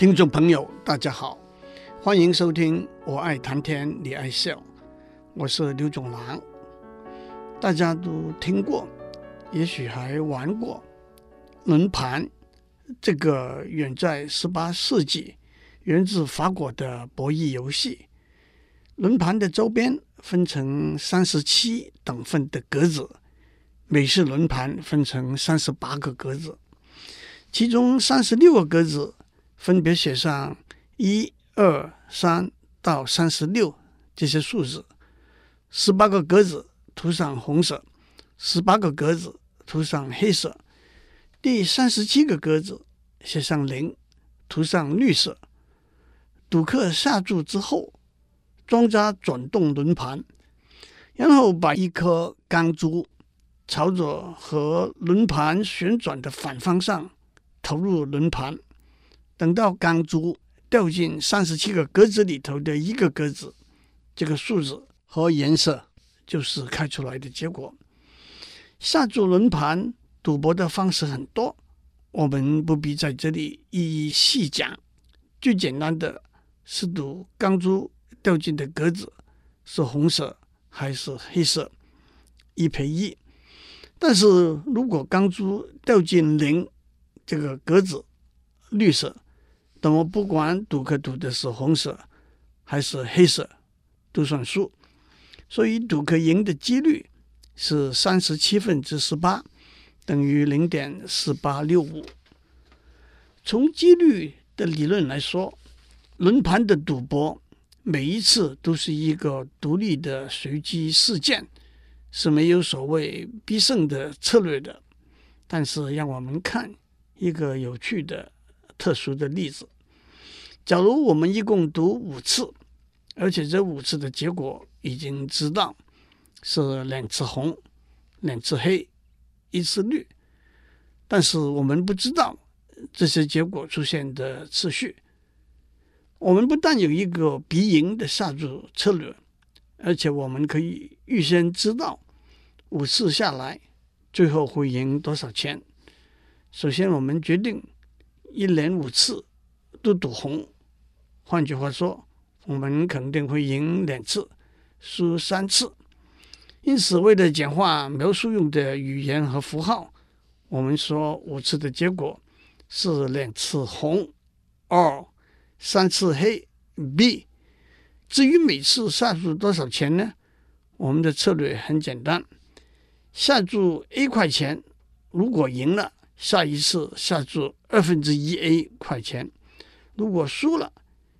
听众朋友，大家好，欢迎收听《我爱谈天，你爱笑》，我是刘总郎。大家都听过，也许还玩过轮盘这个远在十八世纪、源自法国的博弈游戏。轮盘的周边分成三十七等份的格子，美式轮盘分成三十八个格子，其中三十六个格子。分别写上一、二、三到三十六这些数字，十八个格子涂上红色，十八个格子涂上黑色，第三十七个格子写上零，涂上绿色。赌客下注之后，庄家转动轮盘，然后把一颗钢珠朝着和轮盘旋转的反方向投入轮盘。等到钢珠掉进三十七个格子里头的一个格子，这个数字和颜色就是开出来的结果。下注轮盘赌博的方式很多，我们不必在这里一一细讲。最简单的是赌钢珠掉进的格子是红色还是黑色，一赔一。但是如果钢珠掉进零这个格子，绿色。那么不管赌客赌的是红色还是黑色，都算输。所以赌客赢的几率是三十七分之十八，等于零点四八六五。从几率的理论来说，轮盘的赌博每一次都是一个独立的随机事件，是没有所谓必胜的策略的。但是让我们看一个有趣的。特殊的例子，假如我们一共赌五次，而且这五次的结果已经知道是两次红、两次黑、一次绿，但是我们不知道这些结果出现的次序。我们不但有一个必赢的下注策略，而且我们可以预先知道五次下来最后会赢多少钱。首先，我们决定。一连五次都赌红，换句话说，我们肯定会赢两次，输三次。因此，为了简化描述用的语言和符号，我们说五次的结果是两次红，or 三次黑，B。至于每次下注多少钱呢？我们的策略很简单，下注 A 块钱，如果赢了。下一次下注二分之一 a 块钱，如果输了，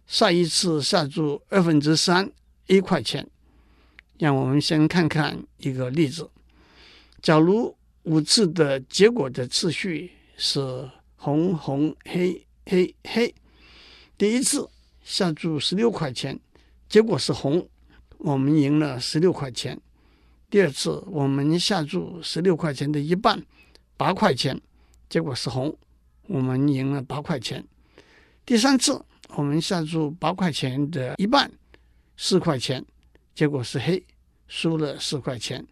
下一次下注二分之三 a 块钱。让我们先看看一个例子：假如五次的结果的次序是红红黑黑黑，第一次下注十六块钱，结果是红，我们赢了十六块钱；第二次我们下注十六块钱的一半，八块钱。结果是红，我们赢了八块钱。第三次我们下注八块钱的一半，四块钱，结果是黑，输了四块钱。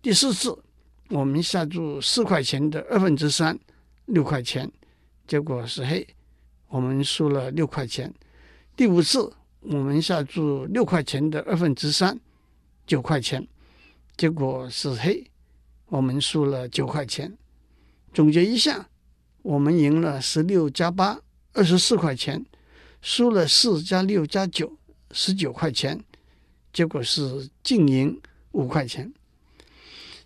第四次我们下注四块钱的二分之三，六块钱，结果是黑，我们输了六块钱。第五次我们下注六块钱的二分之三，九块钱，结果是黑，我们输了九块钱。总结一下，我们赢了十六加八，二十四块钱；输了四加六加九，十九块钱。结果是净赢五块钱。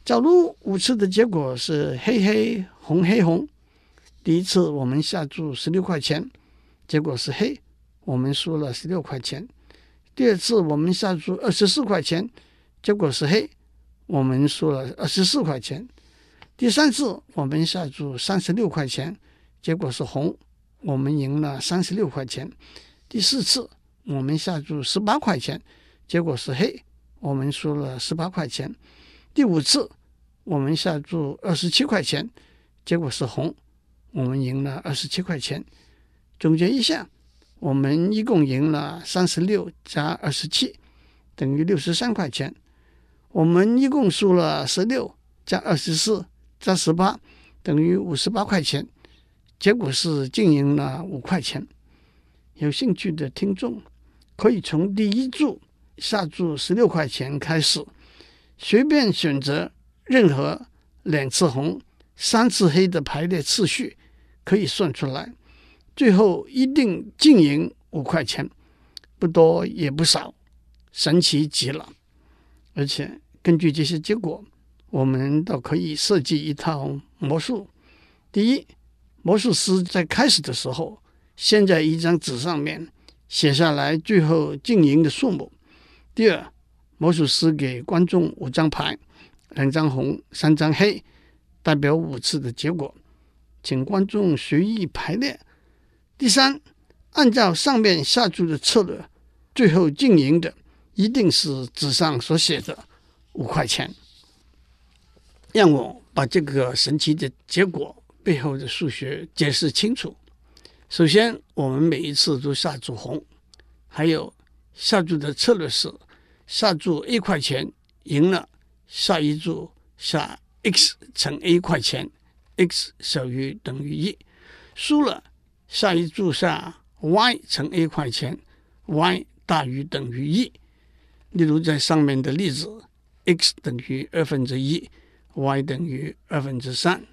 假如五次的结果是黑黑红黑红，第一次我们下注十六块钱，结果是黑，我们输了十六块钱；第二次我们下注二十四块钱，结果是黑，我们输了二十四块钱。第三次我们下注三十六块钱，结果是红，我们赢了三十六块钱。第四次我们下注十八块钱，结果是黑，我们输了十八块钱。第五次我们下注二十七块钱，结果是红，我们赢了二十七块钱。总结一下，我们一共赢了三十六加二十七，等于六十三块钱。我们一共输了十六加二十四。加十八等于五十八块钱，结果是净赢了五块钱。有兴趣的听众可以从第一注下注十六块钱开始，随便选择任何两次红、三次黑的排列次序，可以算出来，最后一定净赢五块钱，不多也不少，神奇极了。而且根据这些结果，我们倒可以设计一套魔术。第一，魔术师在开始的时候，先在一张纸上面写下来最后净赢的数目。第二，魔术师给观众五张牌，两张红，三张黑，代表五次的结果，请观众随意排列。第三，按照上面下注的策略，最后净赢的一定是纸上所写的五块钱。让我把这个神奇的结果背后的数学解释清楚。首先，我们每一次都下注红，还有下注的策略是下注一块钱赢了，下一注下 X 乘 A 块钱，X 小于等于一；输了，下一注下 Y 乘 A 块钱，Y 大于等于一。例如在上面的例子，X 等于二分之一。Y 等于二分之三。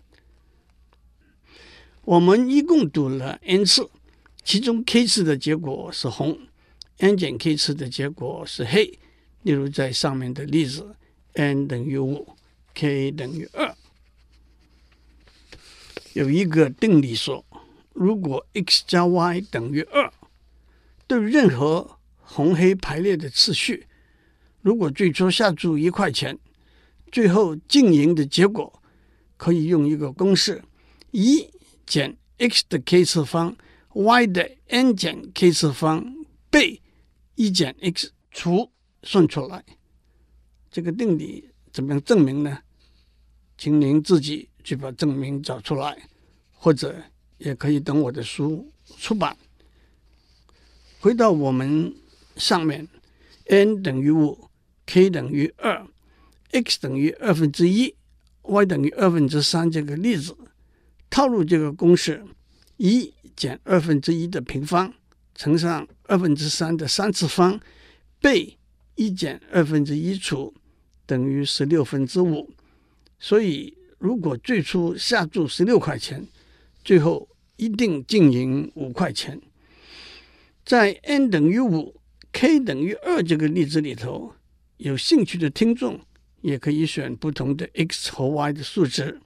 我们一共赌了 n 次，其中 k 次的结果是红，n 减 k 次的结果是黑。例如在上面的例子，n 等于五，k 等于二。有一个定理说，如果 x 加 y 等于二，对任何红黑排列的次序，如果最初下注一块钱。最后净赢的结果可以用一个公式：一减 x 的 k 次方 y 的 n 减 k 次方被一减 x 除算出来。这个定理怎么样证明呢？请您自己去把证明找出来，或者也可以等我的书出版。回到我们上面，n 等于五，k 等于二。X 等于二分之一，y 等于二分之三这个例子，套入这个公式：一减二分之一的平方乘上二分之三的三次方，被一减二分之一除，等于十六分之五。所以，如果最初下注十六块钱，最后一定净赢五块钱。在 n 等于五，k 等于二这个例子里头，有兴趣的听众。也可以选不同的 x 和 y 的数值，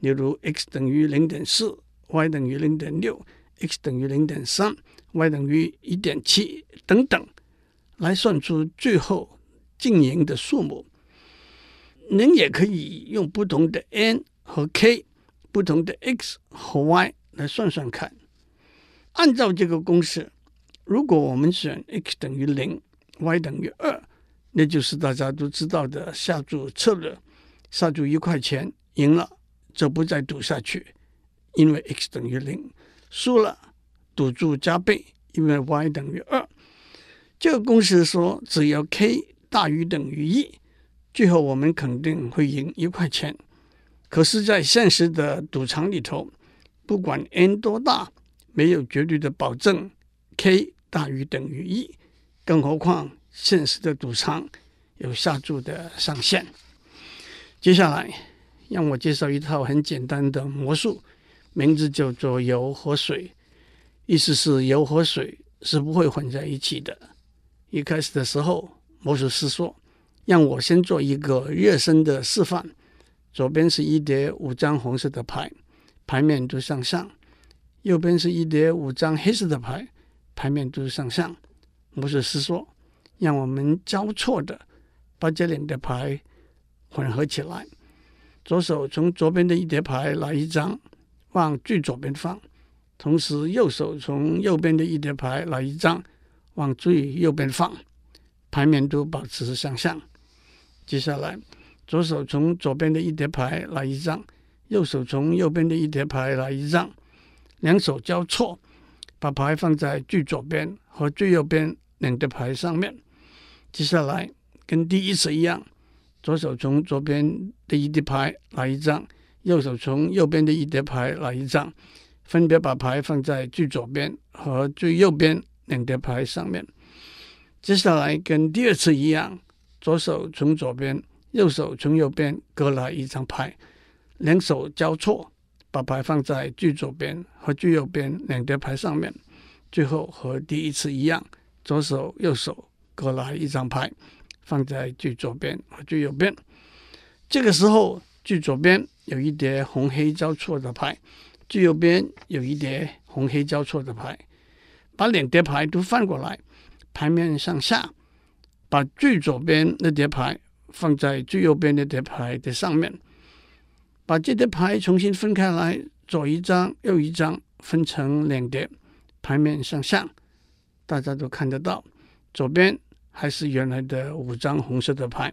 例如 x 等于零点四，y 等于零点六，x 等于零点三，y 等于一点七等等，来算出最后净赢的数目。您也可以用不同的 n 和 k，不同的 x 和 y 来算算看。按照这个公式，如果我们选 x 等于零，y 等于二。那就是大家都知道的下注策略，下注一块钱赢了就不再赌下去，因为 x 等于零；输了赌注加倍，因为 y 等于二。这个公式说，只要 k 大于等于一，最后我们肯定会赢一块钱。可是，在现实的赌场里头，不管 n 多大，没有绝对的保证 k 大于等于一，更何况。现实的赌场有下注的上限。接下来，让我介绍一套很简单的魔术，名字叫做“油和水”，意思是油和水是不会混在一起的。一开始的时候，魔术师说：“让我先做一个热身的示范。左边是一叠五张红色的牌，牌面都向上；右边是一叠五张黑色的牌，牌面都向上。”魔术师说。让我们交错的把这两叠牌混合起来。左手从左边的一叠牌拿一张，往最左边放；同时，右手从右边的一叠牌拿一张，往最右边放。牌面都保持向上。接下来，左手从左边的一叠牌拿一张，右手从右边的一叠牌拿一张，两手交错，把牌放在最左边和最右边两叠牌上面。接下来跟第一次一样，左手从左边的一叠牌拿一张，右手从右边的一叠牌拿一张，分别把牌放在最左边和最右边两叠牌上面。接下来跟第二次一样，左手从左边，右手从右边各来一张牌，两手交错，把牌放在最左边和最右边两叠牌上面。最后和第一次一样，左手右手各来一张牌，放在最左边和最右边。这个时候，最左边有一叠红黑交错的牌，最右边有一叠红黑交错的牌。把两叠牌都翻过来，牌面向下，把最左边那叠牌放在最右边那叠牌的上面，把这叠牌重新分开来，左一张，右一张，分成两叠。牌面向下，大家都看得到，左边还是原来的五张红色的牌，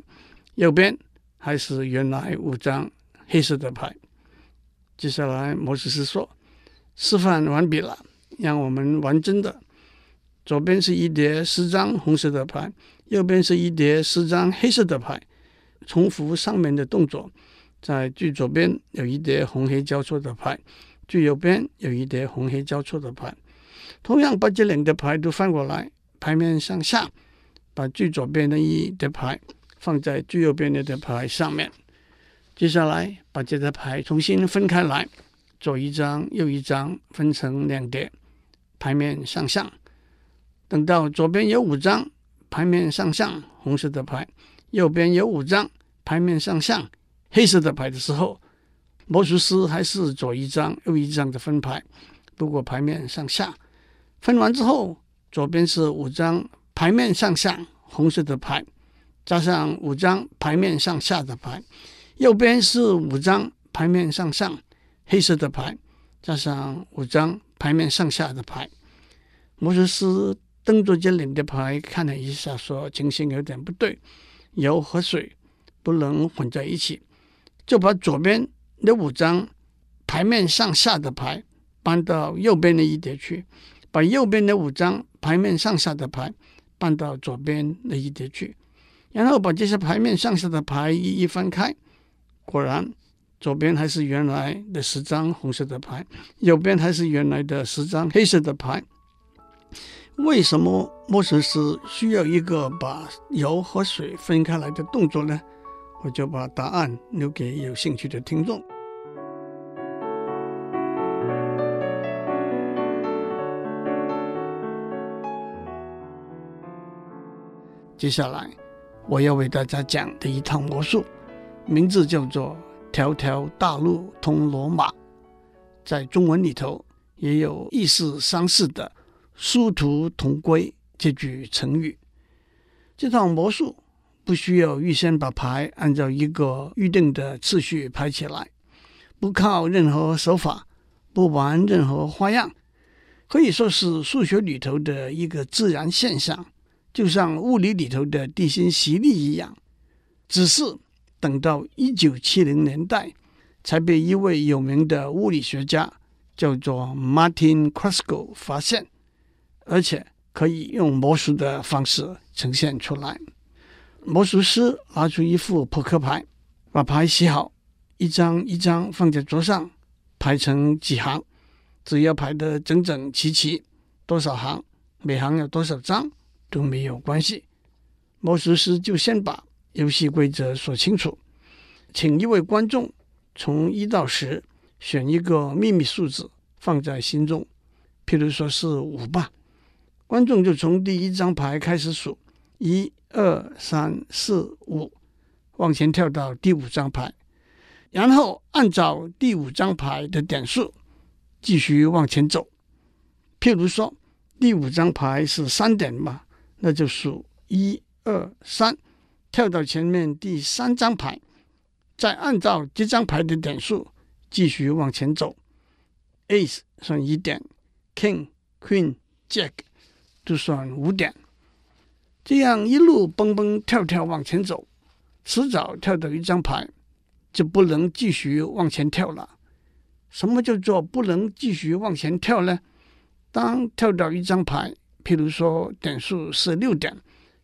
右边还是原来五张黑色的牌。接下来，魔术师说：“示范完毕了，让我们玩真的。左边是一叠十张红色的牌，右边是一叠十张黑色的牌。重复上面的动作，在最左边有一叠红黑交错的牌，最右边有一叠红黑交错的牌。”同样把这两叠牌都翻过来，牌面向下，把最左边的一的牌放在最右边的的牌上面。接下来把这叠牌重新分开来，左一张，右一张，分成两叠，牌面向上。等到左边有五张牌面向上红色的牌，右边有五张牌面向上黑色的牌的时候，魔术师还是左一张，右一张的分牌，不过牌面向下。分完之后，左边是五张牌面向下红色的牌，加上五张牌面向下的牌；右边是五张牌面向上黑色的牌，加上五张牌面向下的牌。魔术师瞪着这两叠牌看了一下，说：“情形有点不对，油和水不能混在一起。”就把左边那五张牌面向下的牌搬到右边的一叠去。把右边的五张牌面上下的牌搬到左边那一叠去，然后把这些牌面上下的牌一一翻开。果然，左边还是原来的十张红色的牌，右边还是原来的十张黑色的牌。为什么魔术师需要一个把油和水分开来的动作呢？我就把答案留给有兴趣的听众。接下来我要为大家讲的一套魔术，名字叫做“条条大路通罗马”。在中文里头也有意思相似的“殊途同归”这句成语。这套魔术不需要预先把牌按照一个预定的次序排起来，不靠任何手法，不玩任何花样，可以说是数学里头的一个自然现象。就像物理里头的地心吸力一样，只是等到一九七零年代，才被一位有名的物理学家叫做 Martin Krasko 发现，而且可以用魔术的方式呈现出来。魔术师拿出一副扑克牌，把牌洗好，一张一张放在桌上，排成几行，只要排得整整齐齐，多少行，每行有多少张。都没有关系，魔术师就先把游戏规则说清楚，请一位观众从一到十选一个秘密数字放在心中，譬如说是五吧。观众就从第一张牌开始数，一二三四五，往前跳到第五张牌，然后按照第五张牌的点数继续往前走。譬如说第五张牌是三点嘛。那就数一二三，跳到前面第三张牌，再按照这张牌的点数继续往前走。Ace 算一点，King、Queen、Jack 都算五点。这样一路蹦蹦跳跳往前走，迟早跳到一张牌，就不能继续往前跳了。什么叫做不能继续往前跳呢？当跳到一张牌。譬如说点数是六点，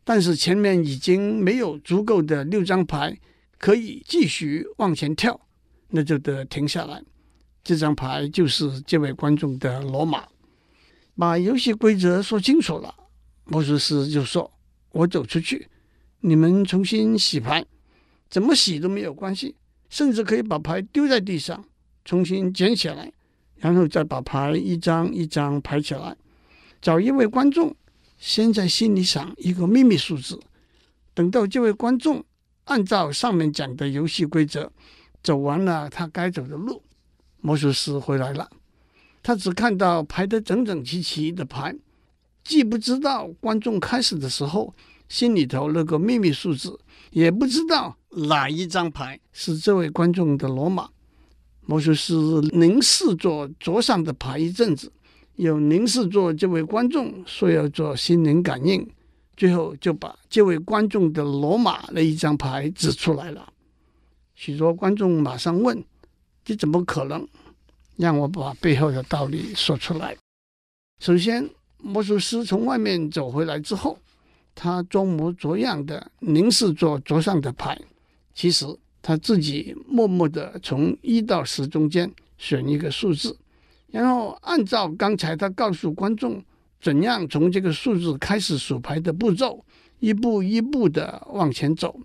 但是前面已经没有足够的六张牌可以继续往前跳，那就得停下来。这张牌就是这位观众的罗马。把游戏规则说清楚了，魔术师就说：“我走出去，你们重新洗牌，怎么洗都没有关系，甚至可以把牌丢在地上，重新捡起来，然后再把牌一张一张排起来。找一位观众，先在心里想一个秘密数字，等到这位观众按照上面讲的游戏规则走完了他该走的路，魔术师回来了。”他只看到排得整整齐齐的牌，既不知道观众开始的时候心里头那个秘密数字，也不知道哪一张牌是这位观众的罗马。魔术师凝视着桌上的牌一阵子，有凝视着这位观众，说要做心灵感应，最后就把这位观众的罗马那一张牌指出来了。许多观众马上问：“这怎么可能？”让我把背后的道理说出来。首先，魔术师从外面走回来之后，他装模作样的凝视着桌上的牌。其实他自己默默的从一到十中间选一个数字，然后按照刚才他告诉观众怎样从这个数字开始数牌的步骤，一步一步的往前走。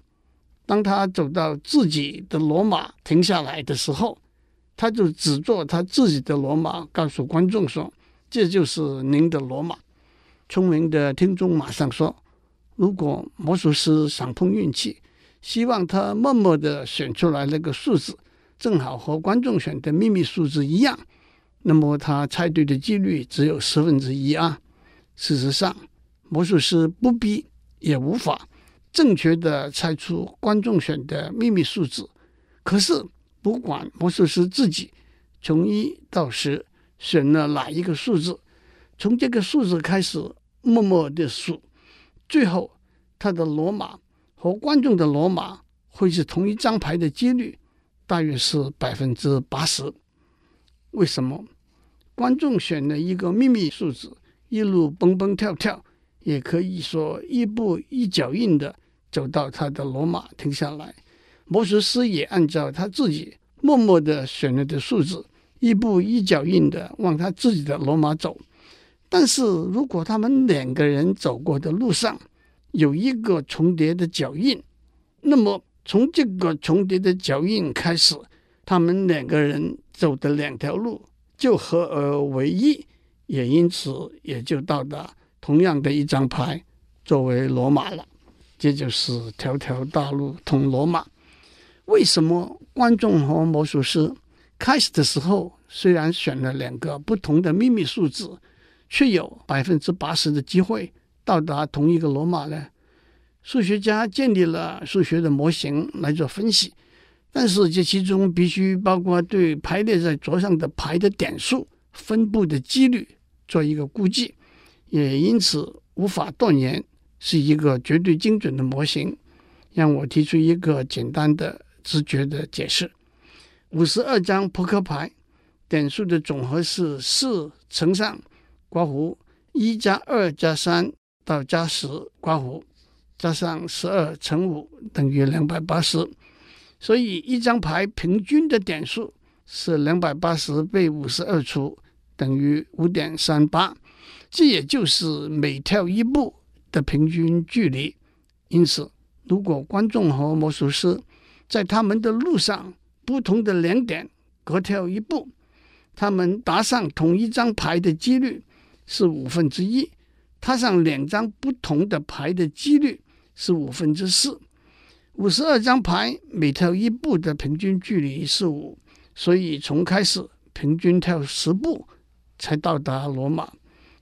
当他走到自己的罗马停下来的时候，他就只做他自己的罗马，告诉观众说：“这就是您的罗马。”聪明的听众马上说：“如果魔术师想碰运气，希望他默默的选出来那个数字，正好和观众选的秘密数字一样，那么他猜对的几率只有十分之一啊！事实上，魔术师不必也无法正确的猜出观众选的秘密数字，可是。”不管魔术师自己从一到十选了哪一个数字，从这个数字开始默默的数，最后他的罗马和观众的罗马会是同一张牌的几率大约是百分之八十。为什么？观众选了一个秘密数字，一路蹦蹦跳跳，也可以说一步一脚印的走到他的罗马停下来。魔术师也按照他自己默默的选了的数字，一步一脚印的往他自己的罗马走。但是如果他们两个人走过的路上有一个重叠的脚印，那么从这个重叠的脚印开始，他们两个人走的两条路就合而为一，也因此也就到达同样的一张牌作为罗马了。这就是条条大路通罗马。为什么观众和魔术师开始的时候虽然选了两个不同的秘密数字，却有百分之八十的机会到达同一个罗马呢？数学家建立了数学的模型来做分析，但是这其中必须包括对排列在桌上的牌的点数分布的几率做一个估计，也因此无法断言是一个绝对精准的模型。让我提出一个简单的。直觉的解释：五十二张扑克牌点数的总和是四乘上括弧一加二加三到加十括弧加上十二乘五等于两百八十，所以一张牌平均的点数是两百八十被五十二除等于五点三八，这也就是每跳一步的平均距离。因此，如果观众和魔术师在他们的路上，不同的两点各跳一步，他们搭上同一张牌的几率是五分之一；踏上两张不同的牌的几率是五分之四。五十二张牌每跳一步的平均距离是五，所以从开始平均跳十步才到达罗马。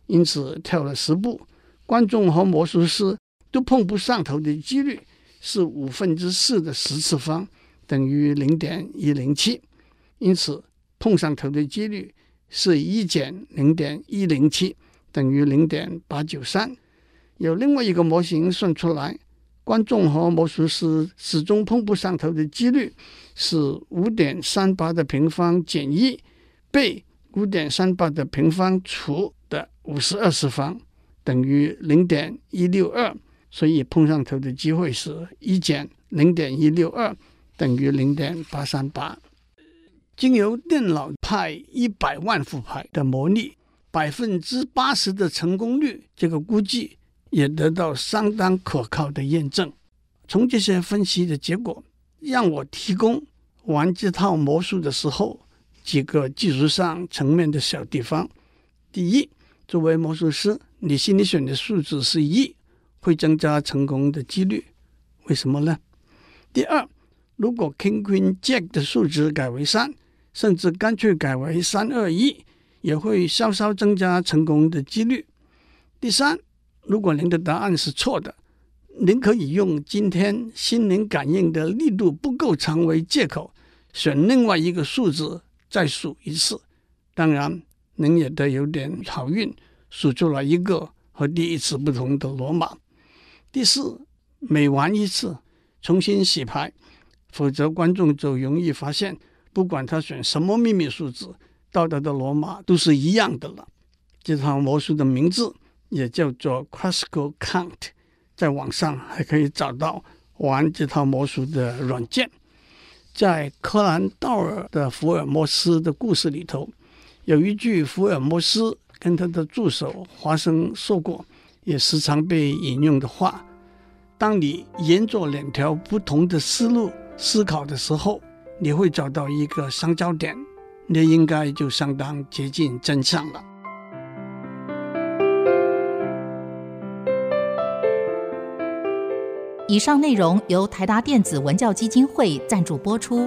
因此跳了十步，观众和魔术师都碰不上头的几率。是五分之四的十次方等于零点一零七，因此碰上头的几率是一减零点一零七等于零点八九三。有另外一个模型算出来，观众和魔术师始终碰不上头的几率是五点三八的平方减一被五点三八的平方除的五十二次方等于零点一六二。所以碰上头的机会是一减零点一六二等于零点八三八。经由电脑派一百万副牌的模拟，百分之八十的成功率，这个估计也得到相当可靠的验证。从这些分析的结果，让我提供玩这套魔术的时候几个技术上层面的小地方。第一，作为魔术师，你心里选的数字是一，会增加成功的几率。为什么呢？第二，如果 King Queen Jack 的数值改为三，甚至干脆改为三二一。也会稍稍增加成功的几率。第三，如果您的答案是错的，您可以用今天心灵感应的力度不够长为借口，选另外一个数字再数一次。当然，您也得有点好运，数出来一个和第一次不同的罗马。第四，每玩一次重新洗牌，否则观众就容易发现，不管他选什么秘密数字。到达的罗马都是一样的了。这套魔术的名字也叫做 Classical Count，在网上还可以找到玩这套魔术的软件。在柯南道尔的福尔摩斯的故事里头，有一句福尔摩斯跟他的助手华生说过，也时常被引用的话：当你沿着两条不同的思路思考的时候，你会找到一个相交点。那应该就相当接近真相了。以上内容由台达电子文教基金会赞助播出。